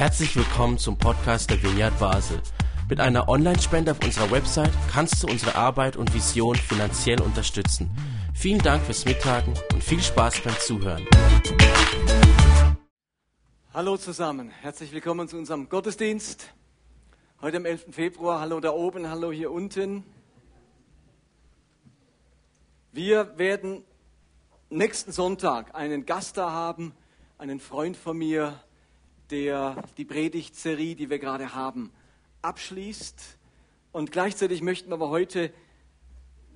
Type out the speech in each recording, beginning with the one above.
Herzlich willkommen zum Podcast der Vineyard Basel. Mit einer Online-Spende auf unserer Website kannst du unsere Arbeit und Vision finanziell unterstützen. Vielen Dank fürs Mittagen und viel Spaß beim Zuhören. Hallo zusammen, herzlich willkommen zu unserem Gottesdienst. Heute am 11. Februar, hallo da oben, hallo hier unten. Wir werden nächsten Sonntag einen Gast da haben, einen Freund von mir, der die Predigtserie, die wir gerade haben, abschließt. Und gleichzeitig möchten wir aber heute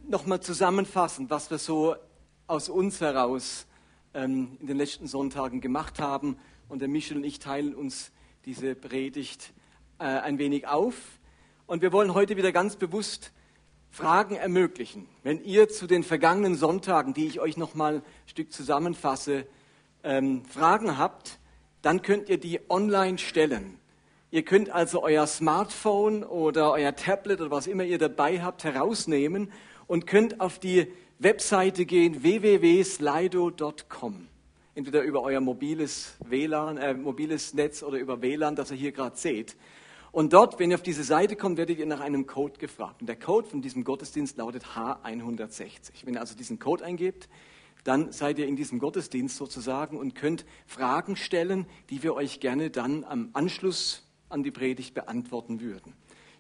nochmal zusammenfassen, was wir so aus uns heraus ähm, in den letzten Sonntagen gemacht haben. Und der Michel und ich teilen uns diese Predigt äh, ein wenig auf. Und wir wollen heute wieder ganz bewusst Fragen ermöglichen. Wenn ihr zu den vergangenen Sonntagen, die ich euch nochmal ein Stück zusammenfasse, ähm, Fragen habt, dann könnt ihr die online stellen. Ihr könnt also euer Smartphone oder euer Tablet oder was immer ihr dabei habt herausnehmen und könnt auf die Webseite gehen www.slido.com. Entweder über euer mobiles WLAN, äh, mobiles Netz oder über WLAN, das ihr hier gerade seht. Und dort, wenn ihr auf diese Seite kommt, werdet ihr nach einem Code gefragt. Und der Code von diesem Gottesdienst lautet H160. Wenn ihr also diesen Code eingebt, dann seid ihr in diesem Gottesdienst sozusagen und könnt Fragen stellen, die wir euch gerne dann am Anschluss an die Predigt beantworten würden.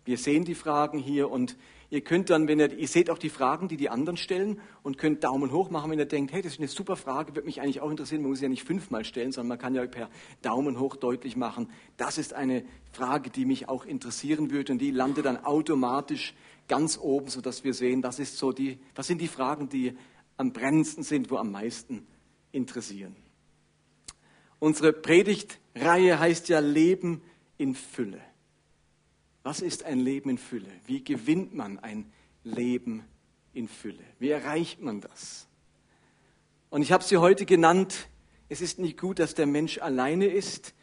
Wir sehen die Fragen hier und ihr könnt dann, wenn ihr, ihr seht auch die Fragen, die die anderen stellen und könnt Daumen hoch machen, wenn ihr denkt, hey, das ist eine super Frage, würde mich eigentlich auch interessieren. Man muss sie ja nicht fünfmal stellen, sondern man kann ja per Daumen hoch deutlich machen, das ist eine Frage, die mich auch interessieren würde und die landet dann automatisch ganz oben, sodass wir sehen, das ist so die, was sind die Fragen, die am brennendsten sind, wo am meisten interessieren. Unsere Predigtreihe heißt ja Leben in Fülle. Was ist ein Leben in Fülle? Wie gewinnt man ein Leben in Fülle? Wie erreicht man das? Und ich habe sie heute genannt, es ist nicht gut, dass der Mensch alleine ist.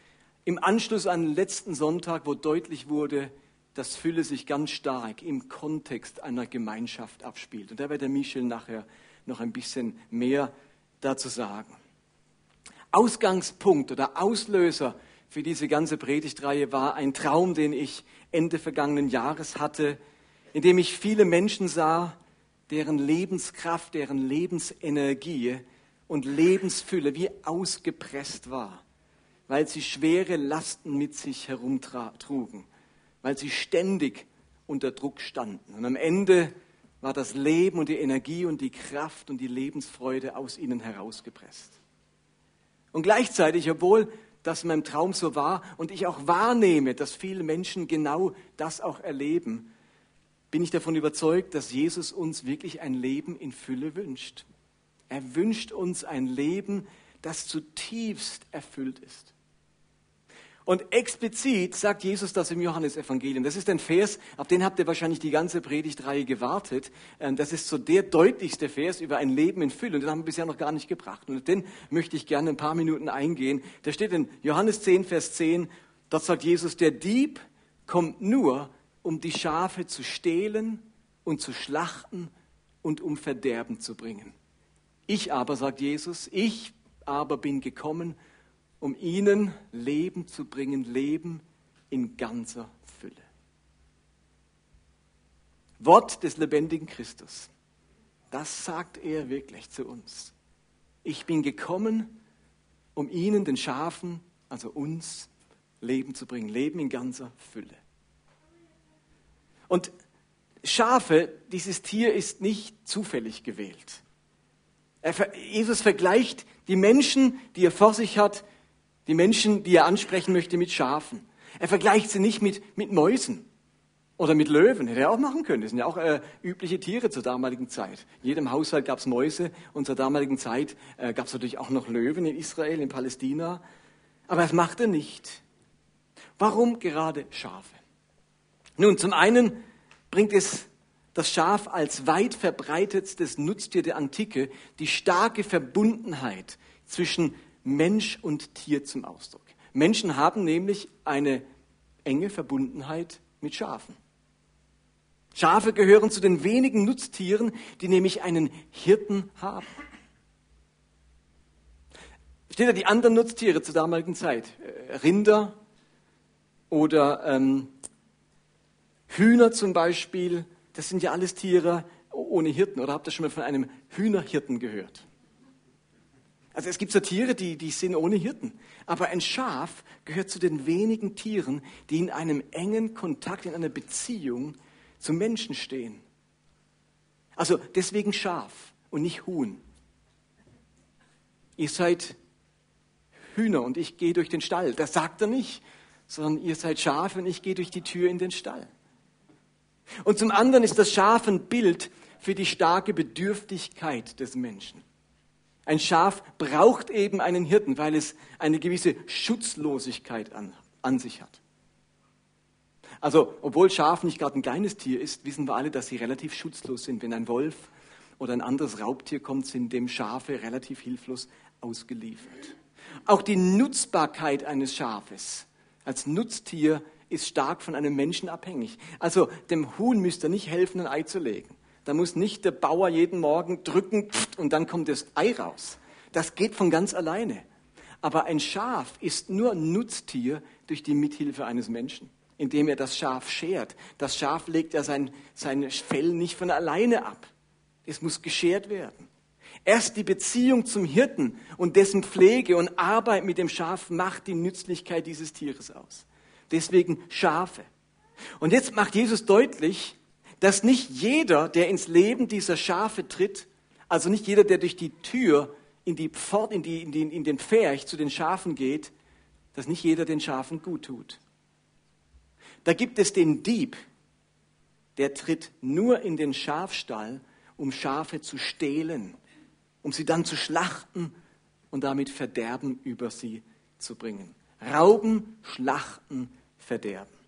Im Anschluss an den letzten Sonntag, wo deutlich wurde, dass Fülle sich ganz stark im Kontext einer Gemeinschaft abspielt. Und da wird der Michel nachher noch ein bisschen mehr dazu sagen. Ausgangspunkt oder Auslöser für diese ganze Predigtreihe war ein Traum, den ich Ende vergangenen Jahres hatte, in dem ich viele Menschen sah, deren Lebenskraft, deren Lebensenergie und Lebensfülle wie ausgepresst war, weil sie schwere Lasten mit sich herumtrugen, weil sie ständig unter Druck standen. Und am Ende war das Leben und die Energie und die Kraft und die Lebensfreude aus ihnen herausgepresst. Und gleichzeitig, obwohl das in meinem Traum so war und ich auch wahrnehme, dass viele Menschen genau das auch erleben, bin ich davon überzeugt, dass Jesus uns wirklich ein Leben in Fülle wünscht. Er wünscht uns ein Leben, das zutiefst erfüllt ist. Und explizit sagt Jesus das im Johannesevangelium. Das ist ein Vers, auf den habt ihr wahrscheinlich die ganze Predigtreihe gewartet. Ähm, das ist so der deutlichste Vers über ein Leben in Fülle. Und den haben wir bisher noch gar nicht gebracht. Und den möchte ich gerne ein paar Minuten eingehen. Da steht in Johannes 10, Vers 10, dort sagt Jesus, der Dieb kommt nur, um die Schafe zu stehlen und zu schlachten und um Verderben zu bringen. Ich aber, sagt Jesus, ich aber bin gekommen, um ihnen Leben zu bringen, Leben in ganzer Fülle. Wort des lebendigen Christus. Das sagt er wirklich zu uns. Ich bin gekommen, um ihnen, den Schafen, also uns, Leben zu bringen, Leben in ganzer Fülle. Und Schafe, dieses Tier ist nicht zufällig gewählt. Jesus vergleicht die Menschen, die er vor sich hat, die Menschen, die er ansprechen möchte, mit Schafen. Er vergleicht sie nicht mit, mit Mäusen oder mit Löwen. Hätte er auch machen können. Das sind ja auch äh, übliche Tiere zur damaligen Zeit. In jedem Haushalt gab es Mäuse und zur damaligen Zeit äh, gab es natürlich auch noch Löwen in Israel, in Palästina. Aber das macht er nicht. Warum gerade Schafe? Nun, zum einen bringt es das Schaf als weit verbreitetstes Nutztier der Antike die starke Verbundenheit zwischen Mensch und Tier zum Ausdruck. Menschen haben nämlich eine enge Verbundenheit mit Schafen. Schafe gehören zu den wenigen Nutztieren, die nämlich einen Hirten haben. Steht da die anderen Nutztiere zur damaligen Zeit? Äh, Rinder, Oder ähm, Hühner zum Beispiel, das sind ja alles Tiere ohne Hirten. Oder habt ihr schon mal von einem Hühnerhirten gehört? Also es gibt so Tiere, die, die sind ohne Hirten. Aber ein Schaf gehört zu den wenigen Tieren, die in einem engen Kontakt, in einer Beziehung zum Menschen stehen. Also deswegen Schaf und nicht Huhn. Ihr seid Hühner und ich gehe durch den Stall. Das sagt er nicht, sondern ihr seid Schafe und ich gehe durch die Tür in den Stall. Und zum anderen ist das Schaf ein Bild für die starke Bedürftigkeit des Menschen. Ein Schaf braucht eben einen Hirten, weil es eine gewisse Schutzlosigkeit an, an sich hat. Also, obwohl Schaf nicht gerade ein kleines Tier ist, wissen wir alle, dass sie relativ schutzlos sind. Wenn ein Wolf oder ein anderes Raubtier kommt, sind dem Schafe relativ hilflos ausgeliefert. Auch die Nutzbarkeit eines Schafes als Nutztier ist stark von einem Menschen abhängig. Also dem Huhn müsst ihr nicht helfen, ein Ei zu legen. Da muss nicht der Bauer jeden Morgen drücken und dann kommt das Ei raus. Das geht von ganz alleine. Aber ein Schaf ist nur ein Nutztier durch die Mithilfe eines Menschen, indem er das Schaf schert. Das Schaf legt ja sein, sein Fell nicht von alleine ab. Es muss geschert werden. Erst die Beziehung zum Hirten und dessen Pflege und Arbeit mit dem Schaf macht die Nützlichkeit dieses Tieres aus. Deswegen Schafe. Und jetzt macht Jesus deutlich, dass nicht jeder, der ins Leben dieser Schafe tritt, also nicht jeder, der durch die Tür in, die Pfort, in, die, in, den, in den Pferch zu den Schafen geht, dass nicht jeder den Schafen gut tut. Da gibt es den Dieb, der tritt nur in den Schafstall, um Schafe zu stehlen, um sie dann zu schlachten und damit Verderben über sie zu bringen. Rauben, schlachten, verderben.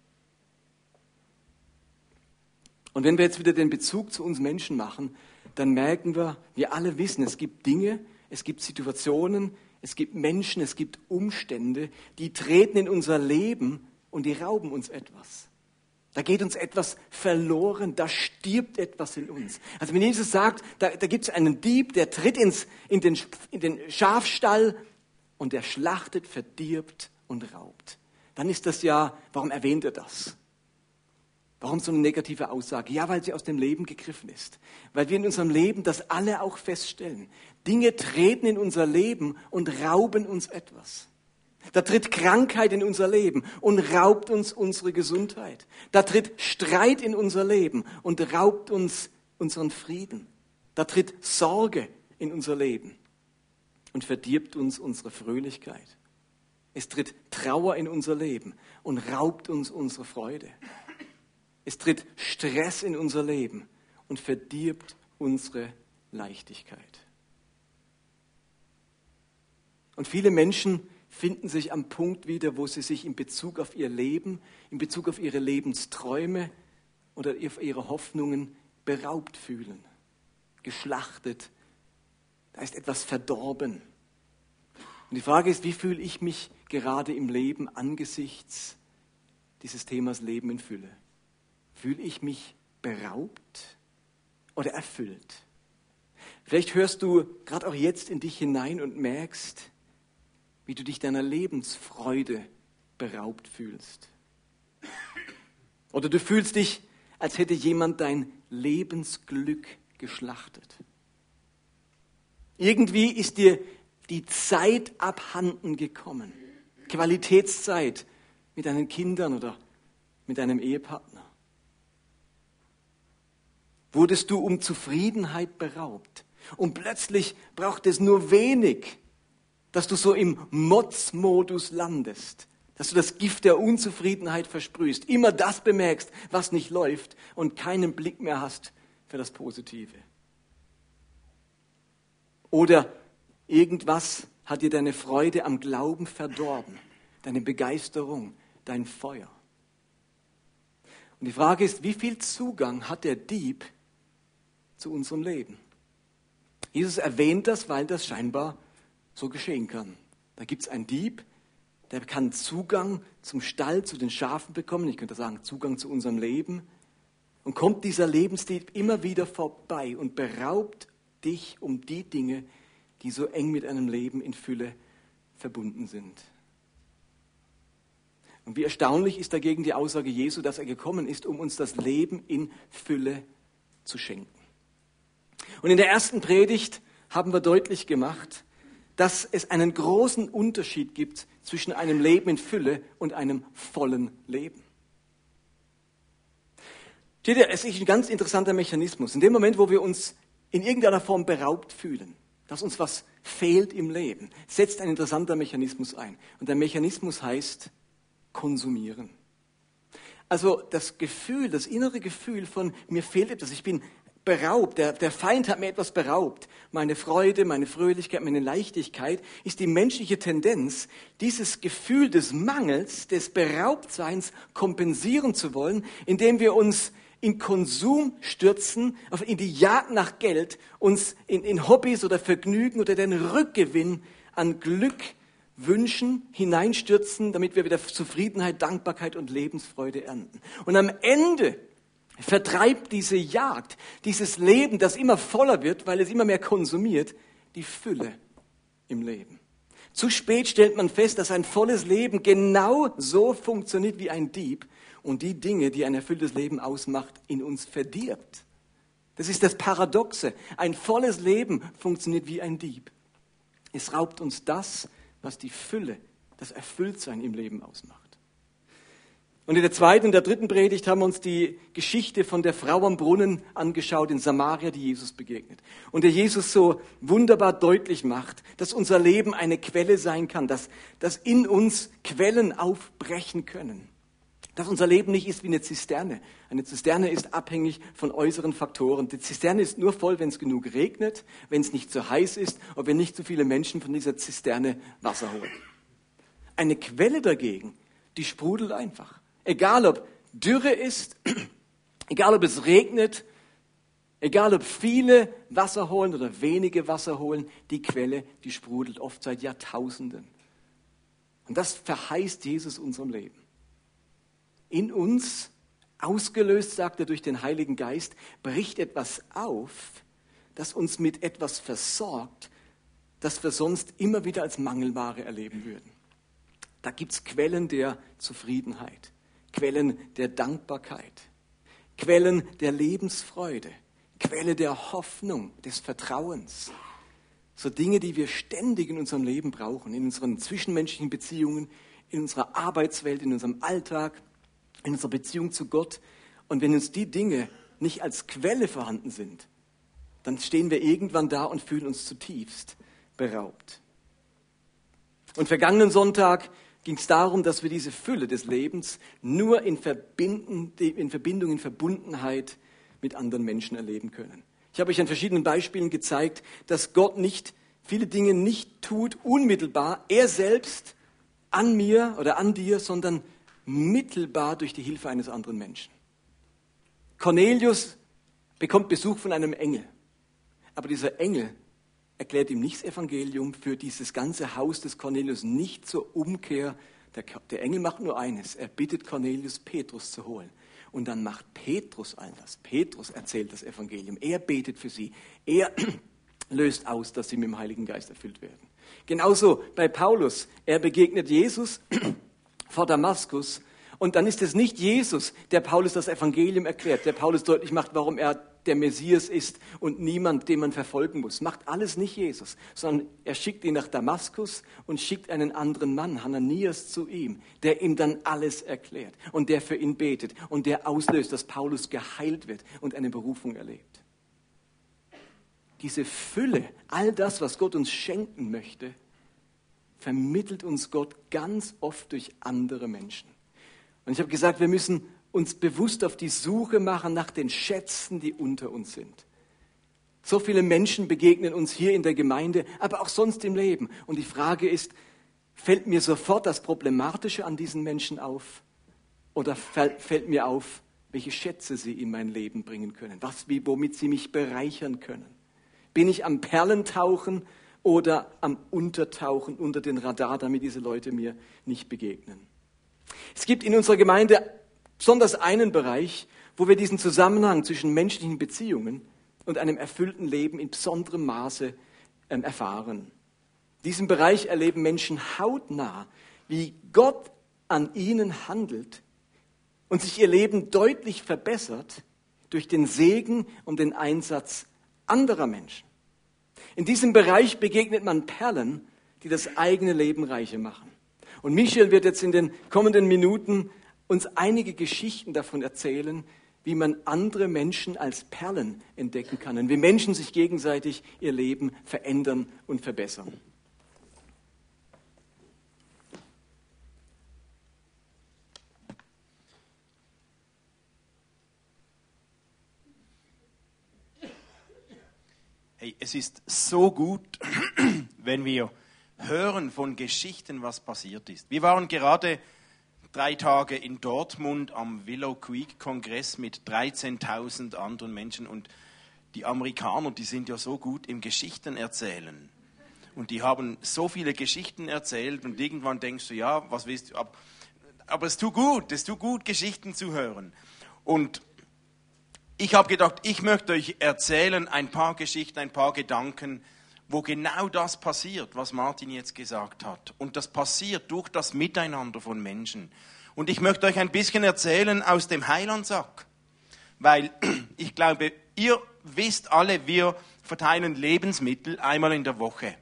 Und wenn wir jetzt wieder den Bezug zu uns Menschen machen, dann merken wir, wir alle wissen, es gibt Dinge, es gibt Situationen, es gibt Menschen, es gibt Umstände, die treten in unser Leben und die rauben uns etwas. Da geht uns etwas verloren, da stirbt etwas in uns. Also wenn Jesus sagt, da, da gibt es einen Dieb, der tritt ins, in, den, in den Schafstall und der schlachtet, verdirbt und raubt, dann ist das ja, warum erwähnt er das? Warum so eine negative Aussage? Ja, weil sie aus dem Leben gegriffen ist. Weil wir in unserem Leben das alle auch feststellen. Dinge treten in unser Leben und rauben uns etwas. Da tritt Krankheit in unser Leben und raubt uns unsere Gesundheit. Da tritt Streit in unser Leben und raubt uns unseren Frieden. Da tritt Sorge in unser Leben und verdirbt uns unsere Fröhlichkeit. Es tritt Trauer in unser Leben und raubt uns unsere Freude. Es tritt Stress in unser Leben und verdirbt unsere Leichtigkeit. Und viele Menschen finden sich am Punkt wieder, wo sie sich in Bezug auf ihr Leben, in Bezug auf ihre Lebensträume oder auf ihre Hoffnungen beraubt fühlen, geschlachtet. Da ist etwas verdorben. Und die Frage ist, wie fühle ich mich gerade im Leben angesichts dieses Themas Leben in Fülle? Fühle ich mich beraubt oder erfüllt? Vielleicht hörst du gerade auch jetzt in dich hinein und merkst, wie du dich deiner Lebensfreude beraubt fühlst. Oder du fühlst dich, als hätte jemand dein Lebensglück geschlachtet. Irgendwie ist dir die Zeit abhanden gekommen. Qualitätszeit mit deinen Kindern oder mit deinem Ehepartner. Wurdest du um Zufriedenheit beraubt und plötzlich braucht es nur wenig, dass du so im Motzmodus landest, dass du das Gift der Unzufriedenheit versprühst, immer das bemerkst, was nicht läuft und keinen Blick mehr hast für das Positive. Oder irgendwas hat dir deine Freude am Glauben verdorben, deine Begeisterung, dein Feuer. Und die Frage ist, wie viel Zugang hat der Dieb zu unserem Leben? Jesus erwähnt das, weil das scheinbar so geschehen kann. Da gibt es einen Dieb, der kann Zugang zum Stall, zu den Schafen bekommen, ich könnte sagen Zugang zu unserem Leben. Und kommt dieser Lebensdieb immer wieder vorbei und beraubt dich um die Dinge, die so eng mit einem Leben in Fülle verbunden sind. Und wie erstaunlich ist dagegen die Aussage Jesu, dass er gekommen ist, um uns das Leben in Fülle zu schenken. Und in der ersten Predigt haben wir deutlich gemacht, dass es einen großen Unterschied gibt zwischen einem Leben in Fülle und einem vollen Leben. Steht ihr, es ist ein ganz interessanter Mechanismus. In dem Moment, wo wir uns in irgendeiner Form beraubt fühlen, dass uns was fehlt im Leben, setzt ein interessanter Mechanismus ein. Und der Mechanismus heißt konsumieren. Also das Gefühl, das innere Gefühl von mir fehlt etwas, ich bin beraubt, der, der Feind hat mir etwas beraubt. Meine Freude, meine Fröhlichkeit, meine Leichtigkeit ist die menschliche Tendenz, dieses Gefühl des Mangels, des Beraubtseins kompensieren zu wollen, indem wir uns in Konsum stürzen, in die Jagd nach Geld, uns in, in Hobbys oder Vergnügen oder den Rückgewinn an Glück wünschen, hineinstürzen, damit wir wieder Zufriedenheit, Dankbarkeit und Lebensfreude ernten. Und am Ende vertreibt diese Jagd, dieses Leben, das immer voller wird, weil es immer mehr konsumiert, die Fülle im Leben. Zu spät stellt man fest, dass ein volles Leben genau so funktioniert wie ein Dieb und die Dinge, die ein erfülltes Leben ausmacht, in uns verdirbt. Das ist das Paradoxe. Ein volles Leben funktioniert wie ein Dieb. Es raubt uns das, was die Fülle, das Erfülltsein im Leben ausmacht. Und in der zweiten und der dritten Predigt haben wir uns die Geschichte von der Frau am Brunnen angeschaut in Samaria, die Jesus begegnet. Und der Jesus so wunderbar deutlich macht, dass unser Leben eine Quelle sein kann, dass, dass in uns Quellen aufbrechen können. Dass unser Leben nicht ist wie eine Zisterne. Eine Zisterne ist abhängig von äußeren Faktoren. Die Zisterne ist nur voll, wenn es genug regnet, wenn es nicht zu heiß ist und wenn nicht zu viele Menschen von dieser Zisterne Wasser holen. Eine Quelle dagegen, die sprudelt einfach. Egal ob Dürre ist, egal ob es regnet, egal ob viele Wasser holen oder wenige Wasser holen, die Quelle, die sprudelt oft seit Jahrtausenden. Und das verheißt Jesus unserem Leben. In uns, ausgelöst, sagt er durch den Heiligen Geist, bricht etwas auf, das uns mit etwas versorgt, das wir sonst immer wieder als Mangelware erleben würden. Da gibt es Quellen der Zufriedenheit. Quellen der Dankbarkeit, Quellen der Lebensfreude, Quelle der Hoffnung, des Vertrauens. So Dinge, die wir ständig in unserem Leben brauchen, in unseren zwischenmenschlichen Beziehungen, in unserer Arbeitswelt, in unserem Alltag, in unserer Beziehung zu Gott. Und wenn uns die Dinge nicht als Quelle vorhanden sind, dann stehen wir irgendwann da und fühlen uns zutiefst beraubt. Und vergangenen Sonntag ging es darum, dass wir diese Fülle des Lebens nur in, in Verbindung, in Verbundenheit mit anderen Menschen erleben können. Ich habe euch an verschiedenen Beispielen gezeigt, dass Gott nicht viele Dinge nicht tut unmittelbar, er selbst an mir oder an dir, sondern mittelbar durch die Hilfe eines anderen Menschen. Cornelius bekommt Besuch von einem Engel, aber dieser Engel erklärt ihm nicht das Evangelium, führt dieses ganze Haus des Cornelius nicht zur Umkehr. Der, der Engel macht nur eines, er bittet Cornelius, Petrus zu holen. Und dann macht Petrus all das. Petrus erzählt das Evangelium. Er betet für sie. Er löst aus, dass sie mit dem Heiligen Geist erfüllt werden. Genauso bei Paulus. Er begegnet Jesus vor Damaskus. Und dann ist es nicht Jesus, der Paulus das Evangelium erklärt, der Paulus deutlich macht, warum er der Messias ist und niemand, den man verfolgen muss. Macht alles nicht Jesus, sondern er schickt ihn nach Damaskus und schickt einen anderen Mann, Hananias, zu ihm, der ihm dann alles erklärt und der für ihn betet und der auslöst, dass Paulus geheilt wird und eine Berufung erlebt. Diese Fülle, all das, was Gott uns schenken möchte, vermittelt uns Gott ganz oft durch andere Menschen. Und ich habe gesagt, wir müssen uns bewusst auf die Suche machen nach den Schätzen, die unter uns sind. So viele Menschen begegnen uns hier in der Gemeinde, aber auch sonst im Leben. Und die Frage ist, fällt mir sofort das Problematische an diesen Menschen auf? Oder fällt mir auf, welche Schätze sie in mein Leben bringen können? Was, wie, womit sie mich bereichern können? Bin ich am Perlentauchen oder am Untertauchen unter den Radar, damit diese Leute mir nicht begegnen? Es gibt in unserer Gemeinde besonders einen Bereich, wo wir diesen Zusammenhang zwischen menschlichen Beziehungen und einem erfüllten Leben in besonderem Maße ähm, erfahren. Diesen Bereich erleben Menschen hautnah, wie Gott an ihnen handelt und sich ihr Leben deutlich verbessert durch den Segen und den Einsatz anderer Menschen. In diesem Bereich begegnet man Perlen, die das eigene Leben reicher machen. Und Michel wird jetzt in den kommenden Minuten uns einige Geschichten davon erzählen, wie man andere Menschen als Perlen entdecken kann und wie Menschen sich gegenseitig ihr Leben verändern und verbessern. Hey, es ist so gut, wenn wir hören von Geschichten, was passiert ist. Wir waren gerade drei Tage in Dortmund am Willow Creek Kongress mit 13.000 anderen Menschen und die Amerikaner, die sind ja so gut im Geschichten erzählen. Und die haben so viele Geschichten erzählt und irgendwann denkst du, ja, was willst du? Aber, aber es tut gut, es tut gut, Geschichten zu hören. Und ich habe gedacht, ich möchte euch erzählen ein paar Geschichten, ein paar Gedanken, wo genau das passiert, was Martin jetzt gesagt hat. Und das passiert durch das Miteinander von Menschen. Und ich möchte euch ein bisschen erzählen aus dem Heilandsack, weil ich glaube, ihr wisst alle, wir verteilen Lebensmittel einmal in der Woche.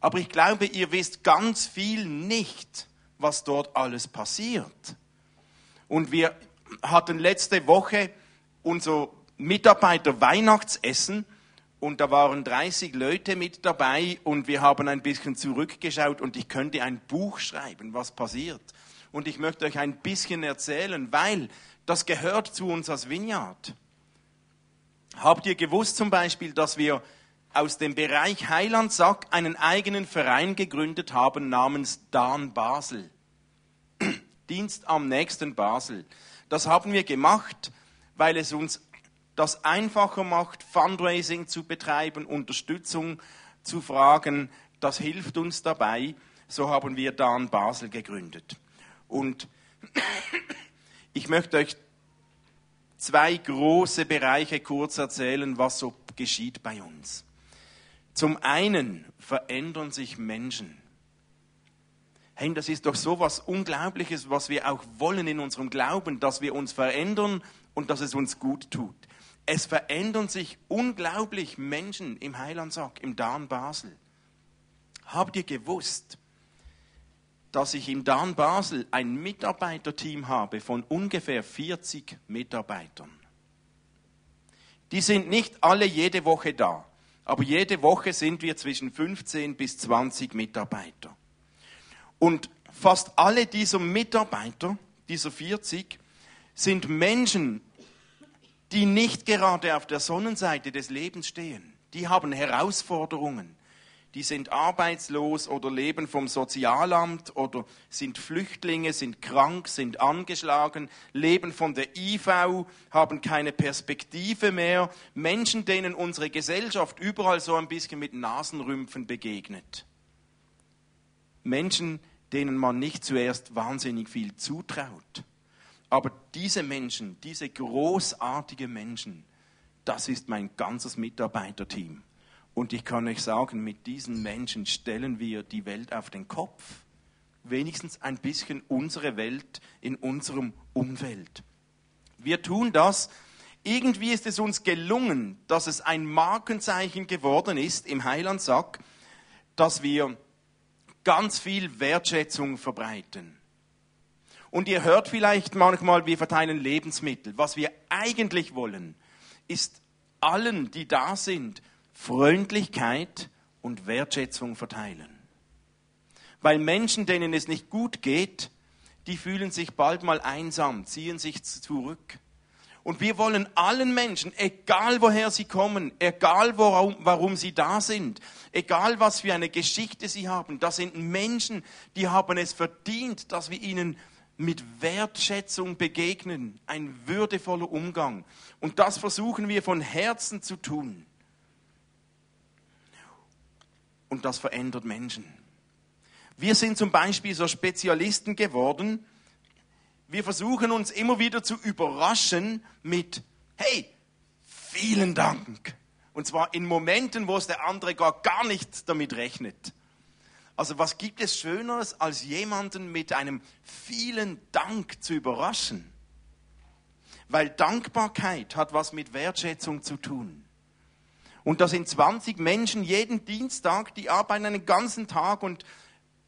Aber ich glaube, ihr wisst ganz viel nicht, was dort alles passiert. Und wir hatten letzte Woche unser Mitarbeiter Weihnachtsessen und da waren 30 Leute mit dabei und wir haben ein bisschen zurückgeschaut und ich könnte ein Buch schreiben, was passiert. Und ich möchte euch ein bisschen erzählen, weil das gehört zu uns als Vineyard. Habt ihr gewusst zum Beispiel, dass wir aus dem Bereich Heilandsack einen eigenen Verein gegründet haben namens Dan Basel? Dienst am nächsten Basel. Das haben wir gemacht, weil es uns das einfacher macht, Fundraising zu betreiben, Unterstützung zu fragen. Das hilft uns dabei. So haben wir Dan Basel gegründet. Und ich möchte euch zwei große Bereiche kurz erzählen, was so geschieht bei uns. Zum einen verändern sich Menschen. Hey, das ist doch so was Unglaubliches, was wir auch wollen in unserem Glauben, dass wir uns verändern und dass es uns gut tut. Es verändern sich unglaublich Menschen im Heilandsack, im Dan Basel. Habt ihr gewusst, dass ich im Dan Basel ein Mitarbeiterteam habe von ungefähr 40 Mitarbeitern? Die sind nicht alle jede Woche da, aber jede Woche sind wir zwischen 15 bis 20 Mitarbeiter. Und fast alle dieser Mitarbeiter, dieser 40, sind Menschen, die nicht gerade auf der Sonnenseite des Lebens stehen. Die haben Herausforderungen. Die sind arbeitslos oder leben vom Sozialamt oder sind Flüchtlinge, sind krank, sind angeschlagen, leben von der IV, haben keine Perspektive mehr. Menschen, denen unsere Gesellschaft überall so ein bisschen mit Nasenrümpfen begegnet. Menschen, denen man nicht zuerst wahnsinnig viel zutraut. Aber diese Menschen, diese großartigen Menschen, das ist mein ganzes Mitarbeiterteam. Und ich kann euch sagen, mit diesen Menschen stellen wir die Welt auf den Kopf. Wenigstens ein bisschen unsere Welt in unserem Umfeld. Wir tun das. Irgendwie ist es uns gelungen, dass es ein Markenzeichen geworden ist im Heilandsack, dass wir ganz viel Wertschätzung verbreiten. Und ihr hört vielleicht manchmal, wir verteilen Lebensmittel. Was wir eigentlich wollen, ist allen, die da sind, Freundlichkeit und Wertschätzung verteilen. Weil Menschen, denen es nicht gut geht, die fühlen sich bald mal einsam, ziehen sich zurück. Und wir wollen allen Menschen, egal woher sie kommen, egal warum, warum sie da sind, egal was für eine Geschichte sie haben, das sind Menschen, die haben es verdient, dass wir ihnen mit Wertschätzung begegnen, ein würdevoller Umgang. Und das versuchen wir von Herzen zu tun. Und das verändert Menschen. Wir sind zum Beispiel so Spezialisten geworden. Wir versuchen uns immer wieder zu überraschen mit, hey, vielen Dank. Und zwar in Momenten, wo es der andere gar, gar nicht damit rechnet. Also was gibt es Schöneres, als jemanden mit einem vielen Dank zu überraschen? Weil Dankbarkeit hat was mit Wertschätzung zu tun. Und da sind 20 Menschen jeden Dienstag, die arbeiten einen ganzen Tag und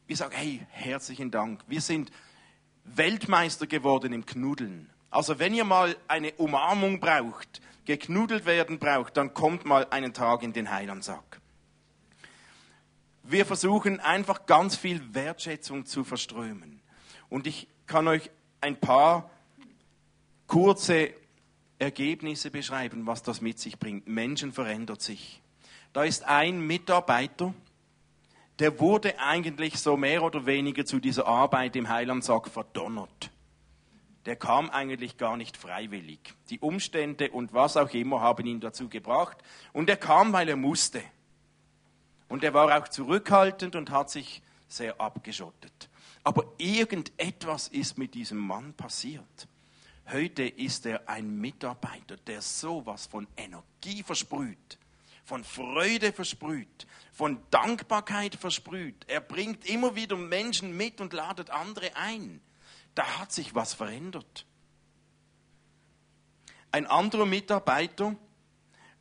wir sagen, hey, herzlichen Dank. Wir sind Weltmeister geworden im Knuddeln. Also wenn ihr mal eine Umarmung braucht, geknuddelt werden braucht, dann kommt mal einen Tag in den Heilandsack. Wir versuchen einfach ganz viel Wertschätzung zu verströmen. Und ich kann euch ein paar kurze Ergebnisse beschreiben, was das mit sich bringt. Menschen verändert sich. Da ist ein Mitarbeiter, der wurde eigentlich so mehr oder weniger zu dieser Arbeit im Heilandsack verdonnert der kam eigentlich gar nicht freiwillig. Die Umstände und was auch immer haben ihn dazu gebracht. Und er kam, weil er musste. Und er war auch zurückhaltend und hat sich sehr abgeschottet. Aber irgendetwas ist mit diesem Mann passiert. Heute ist er ein Mitarbeiter, der sowas von Energie versprüht, von Freude versprüht, von Dankbarkeit versprüht. Er bringt immer wieder Menschen mit und ladet andere ein da hat sich was verändert. Ein anderer Mitarbeiter,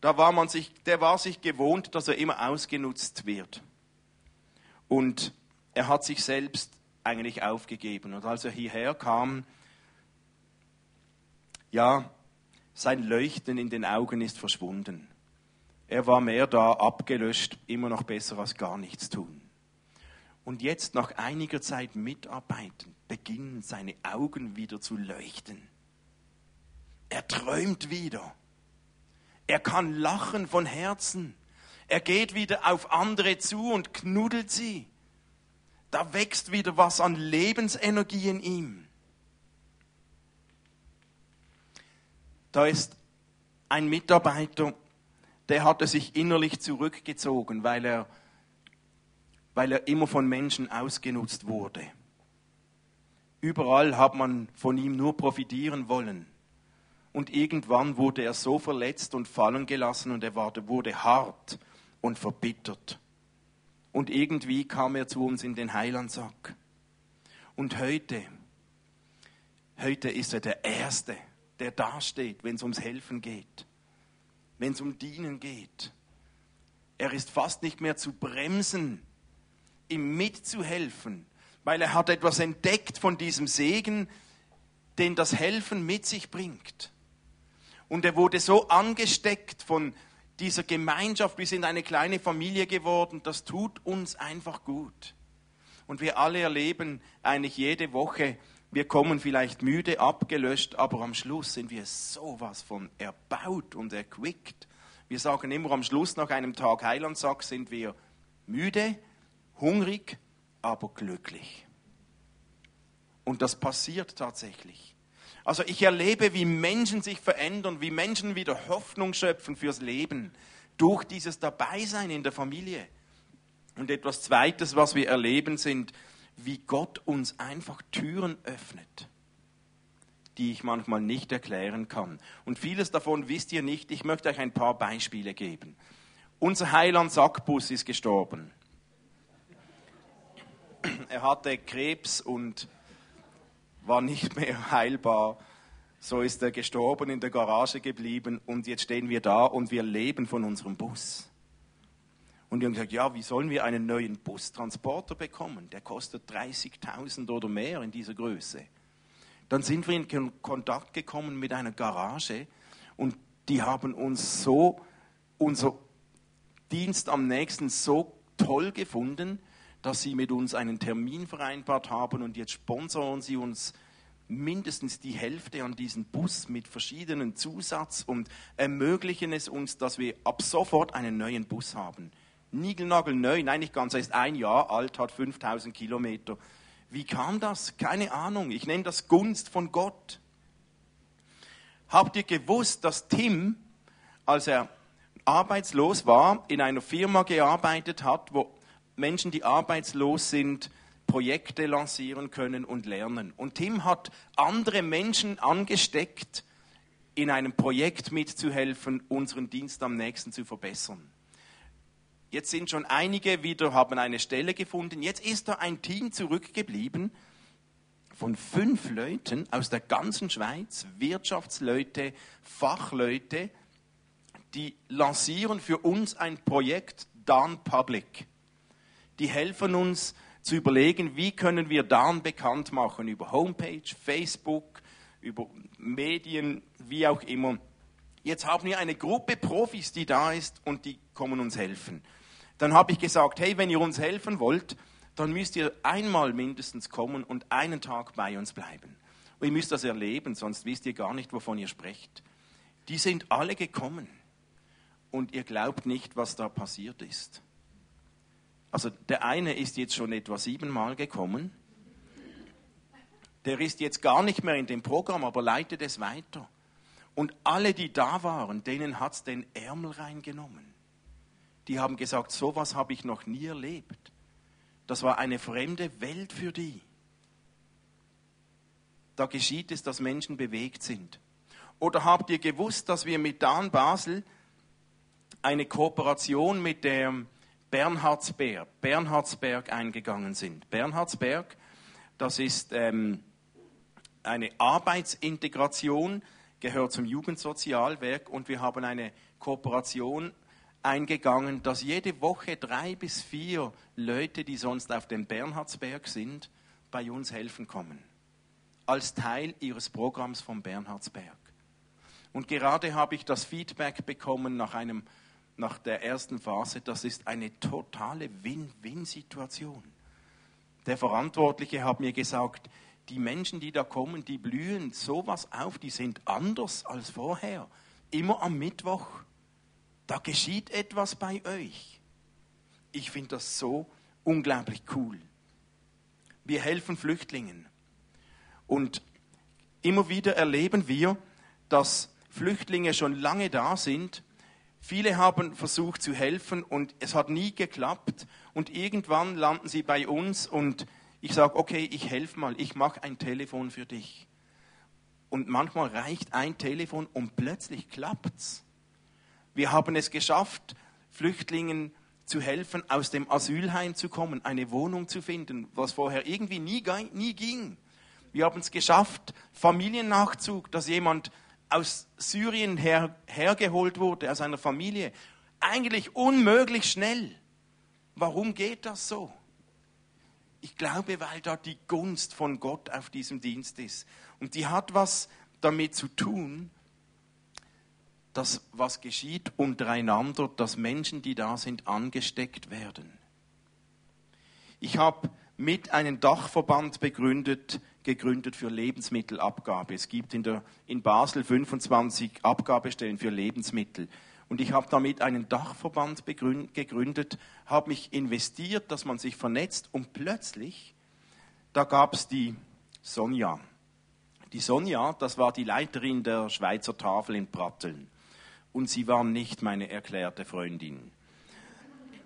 da war man sich, der war sich gewohnt, dass er immer ausgenutzt wird. Und er hat sich selbst eigentlich aufgegeben. Und als er hierher kam, ja, sein Leuchten in den Augen ist verschwunden. Er war mehr da abgelöscht, immer noch besser als gar nichts tun. Und jetzt nach einiger Zeit mitarbeiten, beginnen seine Augen wieder zu leuchten. Er träumt wieder. Er kann lachen von Herzen. Er geht wieder auf andere zu und knuddelt sie. Da wächst wieder was an Lebensenergie in ihm. Da ist ein Mitarbeiter, der hatte sich innerlich zurückgezogen, weil er weil er immer von Menschen ausgenutzt wurde. Überall hat man von ihm nur profitieren wollen. Und irgendwann wurde er so verletzt und fallen gelassen und er wurde hart und verbittert. Und irgendwie kam er zu uns in den Heilandsack. Und heute, heute ist er der Erste, der dasteht, wenn es ums Helfen geht, wenn es um Dienen geht. Er ist fast nicht mehr zu bremsen, ihm mitzuhelfen, weil er hat etwas entdeckt von diesem Segen, den das Helfen mit sich bringt. Und er wurde so angesteckt von dieser Gemeinschaft, wir sind eine kleine Familie geworden, das tut uns einfach gut. Und wir alle erleben eigentlich jede Woche, wir kommen vielleicht müde, abgelöscht, aber am Schluss sind wir sowas von erbaut und erquickt. Wir sagen immer am Schluss nach einem Tag Heilandsack sind wir müde, hungrig, aber glücklich. Und das passiert tatsächlich. Also ich erlebe, wie Menschen sich verändern, wie Menschen wieder Hoffnung schöpfen fürs Leben durch dieses Dabeisein in der Familie. Und etwas Zweites, was wir erleben, sind, wie Gott uns einfach Türen öffnet, die ich manchmal nicht erklären kann. Und vieles davon wisst ihr nicht. Ich möchte euch ein paar Beispiele geben. Unser Heiland Sackbus ist gestorben er hatte Krebs und war nicht mehr heilbar. So ist er gestorben, in der Garage geblieben und jetzt stehen wir da und wir leben von unserem Bus. Und wir haben gesagt, ja, wie sollen wir einen neuen Bustransporter bekommen? Der kostet 30.000 oder mehr in dieser Größe. Dann sind wir in Kontakt gekommen mit einer Garage und die haben uns so, unser Dienst am nächsten so toll gefunden, dass sie mit uns einen Termin vereinbart haben und jetzt sponsern sie uns mindestens die Hälfte an diesen Bus mit verschiedenen Zusatz und ermöglichen es uns, dass wir ab sofort einen neuen Bus haben. Nigelnagel neu, nein, nicht ganz, er ist ein Jahr alt, hat 5000 Kilometer. Wie kam das? Keine Ahnung. Ich nenne das Gunst von Gott. Habt ihr gewusst, dass Tim, als er arbeitslos war, in einer Firma gearbeitet hat, wo Menschen, die arbeitslos sind, Projekte lancieren können und lernen. Und Tim hat andere Menschen angesteckt, in einem Projekt mitzuhelfen, unseren Dienst am nächsten zu verbessern. Jetzt sind schon einige wieder, haben eine Stelle gefunden. Jetzt ist da ein Team zurückgeblieben von fünf Leuten aus der ganzen Schweiz, Wirtschaftsleute, Fachleute, die lancieren für uns ein Projekt Dan Public. Die helfen uns zu überlegen, wie können wir Dan bekannt machen über Homepage, Facebook, über Medien, wie auch immer. Jetzt haben wir eine Gruppe Profis, die da ist und die kommen uns helfen. Dann habe ich gesagt, hey, wenn ihr uns helfen wollt, dann müsst ihr einmal mindestens kommen und einen Tag bei uns bleiben. Und ihr müsst das erleben, sonst wisst ihr gar nicht, wovon ihr sprecht. Die sind alle gekommen und ihr glaubt nicht, was da passiert ist. Also der eine ist jetzt schon etwa siebenmal gekommen. Der ist jetzt gar nicht mehr in dem Programm, aber leitet es weiter. Und alle, die da waren, denen hat es den Ärmel reingenommen. Die haben gesagt, sowas habe ich noch nie erlebt. Das war eine fremde Welt für die. Da geschieht es, dass Menschen bewegt sind. Oder habt ihr gewusst, dass wir mit Dan Basel eine Kooperation mit dem Bernhardsberg, Bernhardsberg eingegangen sind? Bernhardsberg, das ist ähm, eine Arbeitsintegration, gehört zum Jugendsozialwerk und wir haben eine Kooperation eingegangen, dass jede Woche drei bis vier Leute, die sonst auf dem Bernhardsberg sind, bei uns helfen kommen. Als Teil ihres Programms vom Bernhardsberg. Und gerade habe ich das Feedback bekommen nach, einem, nach der ersten Phase, das ist eine totale Win-Win-Situation. Der Verantwortliche hat mir gesagt, die Menschen, die da kommen, die blühen sowas auf, die sind anders als vorher. Immer am Mittwoch. Da geschieht etwas bei euch. Ich finde das so unglaublich cool. Wir helfen Flüchtlingen. Und immer wieder erleben wir, dass Flüchtlinge schon lange da sind. Viele haben versucht zu helfen und es hat nie geklappt. Und irgendwann landen sie bei uns und ich sage, okay, ich helfe mal, ich mache ein Telefon für dich. Und manchmal reicht ein Telefon und plötzlich klappt's. Wir haben es geschafft, Flüchtlingen zu helfen, aus dem Asylheim zu kommen, eine Wohnung zu finden, was vorher irgendwie nie, nie ging. Wir haben es geschafft, Familiennachzug, dass jemand aus Syrien her, hergeholt wurde, aus einer Familie. Eigentlich unmöglich schnell. Warum geht das so? Ich glaube, weil da die Gunst von Gott auf diesem Dienst ist. Und die hat was damit zu tun, dass was geschieht untereinander, dass Menschen, die da sind, angesteckt werden. Ich habe mit einem Dachverband begründet, gegründet für Lebensmittelabgabe. Es gibt in, der, in Basel 25 Abgabestellen für Lebensmittel. Und ich habe damit einen Dachverband gegründet, habe mich investiert, dass man sich vernetzt und plötzlich, da gab es die Sonja. Die Sonja, das war die Leiterin der Schweizer Tafel in Pratteln. Und sie war nicht meine erklärte Freundin.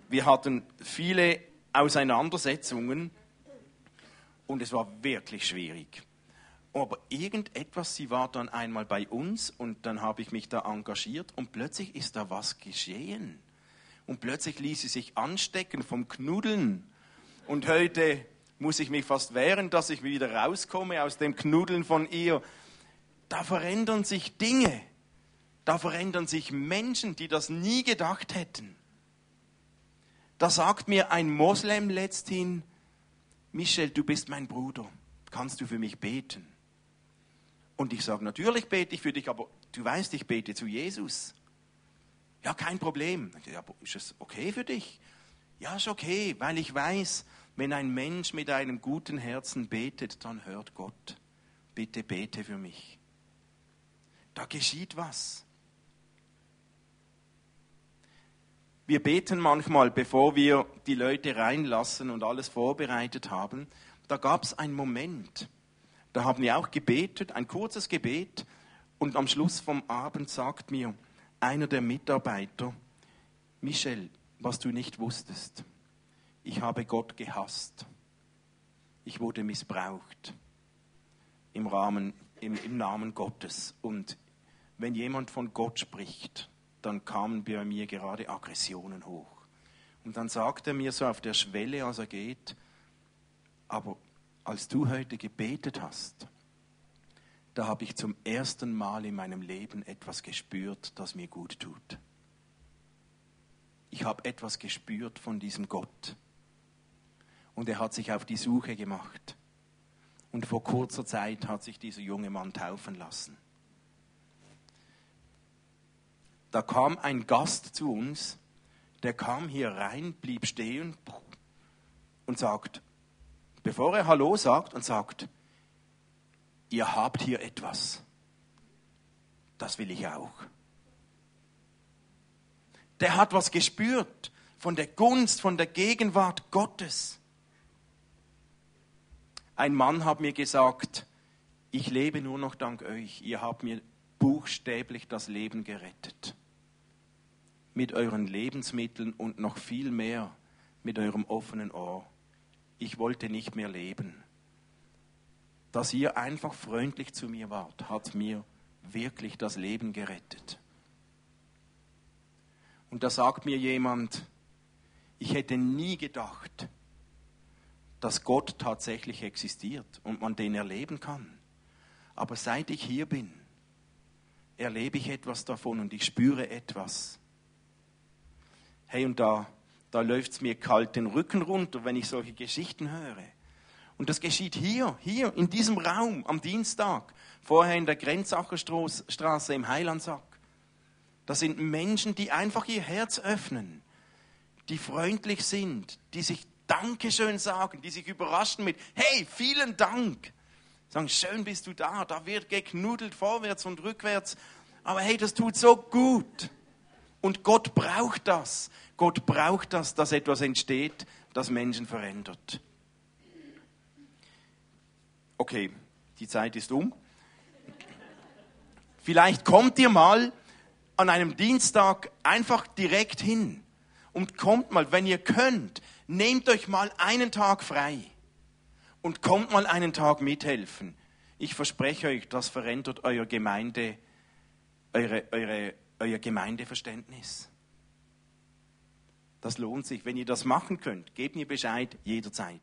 Wir hatten viele Auseinandersetzungen und es war wirklich schwierig aber irgendetwas, sie war dann einmal bei uns und dann habe ich mich da engagiert und plötzlich ist da was geschehen. Und plötzlich ließ sie sich anstecken vom Knuddeln. Und heute muss ich mich fast wehren, dass ich wieder rauskomme aus dem Knuddeln von ihr. Da verändern sich Dinge. Da verändern sich Menschen, die das nie gedacht hätten. Da sagt mir ein Moslem letzthin, Michel, du bist mein Bruder. Kannst du für mich beten? Und ich sage, natürlich bete ich für dich, aber du weißt, ich bete zu Jesus. Ja, kein Problem. Ja, ist es okay für dich? Ja, ist okay, weil ich weiß, wenn ein Mensch mit einem guten Herzen betet, dann hört Gott. Bitte bete für mich. Da geschieht was. Wir beten manchmal, bevor wir die Leute reinlassen und alles vorbereitet haben. Da gab es einen Moment, da haben wir auch gebetet, ein kurzes Gebet. Und am Schluss vom Abend sagt mir einer der Mitarbeiter, Michel, was du nicht wusstest, ich habe Gott gehasst. Ich wurde missbraucht im, Rahmen, im, im Namen Gottes. Und wenn jemand von Gott spricht, dann kamen bei mir gerade Aggressionen hoch. Und dann sagt er mir so auf der Schwelle, als er geht, aber als du heute gebetet hast, da habe ich zum ersten Mal in meinem Leben etwas gespürt, das mir gut tut. Ich habe etwas gespürt von diesem Gott. Und er hat sich auf die Suche gemacht. Und vor kurzer Zeit hat sich dieser junge Mann taufen lassen. Da kam ein Gast zu uns, der kam hier rein, blieb stehen und sagt, bevor er Hallo sagt und sagt, ihr habt hier etwas. Das will ich auch. Der hat was gespürt von der Gunst, von der Gegenwart Gottes. Ein Mann hat mir gesagt, ich lebe nur noch dank euch. Ihr habt mir buchstäblich das Leben gerettet. Mit euren Lebensmitteln und noch viel mehr mit eurem offenen Ohr. Ich wollte nicht mehr leben dass ihr einfach freundlich zu mir wart, hat mir wirklich das Leben gerettet. Und da sagt mir jemand, ich hätte nie gedacht, dass Gott tatsächlich existiert und man den erleben kann. Aber seit ich hier bin, erlebe ich etwas davon und ich spüre etwas. Hey, und da, da läuft es mir kalt den Rücken runter, wenn ich solche Geschichten höre. Und das geschieht hier, hier in diesem Raum am Dienstag, vorher in der Grenzacherstraße im Heilandsack. Das sind Menschen, die einfach ihr Herz öffnen, die freundlich sind, die sich Dankeschön sagen, die sich überraschen mit, hey, vielen Dank. Sagen, schön bist du da, da wird geknuddelt vorwärts und rückwärts. Aber hey, das tut so gut. Und Gott braucht das. Gott braucht das, dass etwas entsteht, das Menschen verändert. Okay, die Zeit ist um. Vielleicht kommt ihr mal an einem Dienstag einfach direkt hin und kommt mal, wenn ihr könnt, nehmt euch mal einen Tag frei und kommt mal einen Tag mithelfen. Ich verspreche euch, das verändert euer Gemeinde, eure, eure, euer Gemeindeverständnis. Das lohnt sich. Wenn ihr das machen könnt, gebt mir Bescheid jederzeit.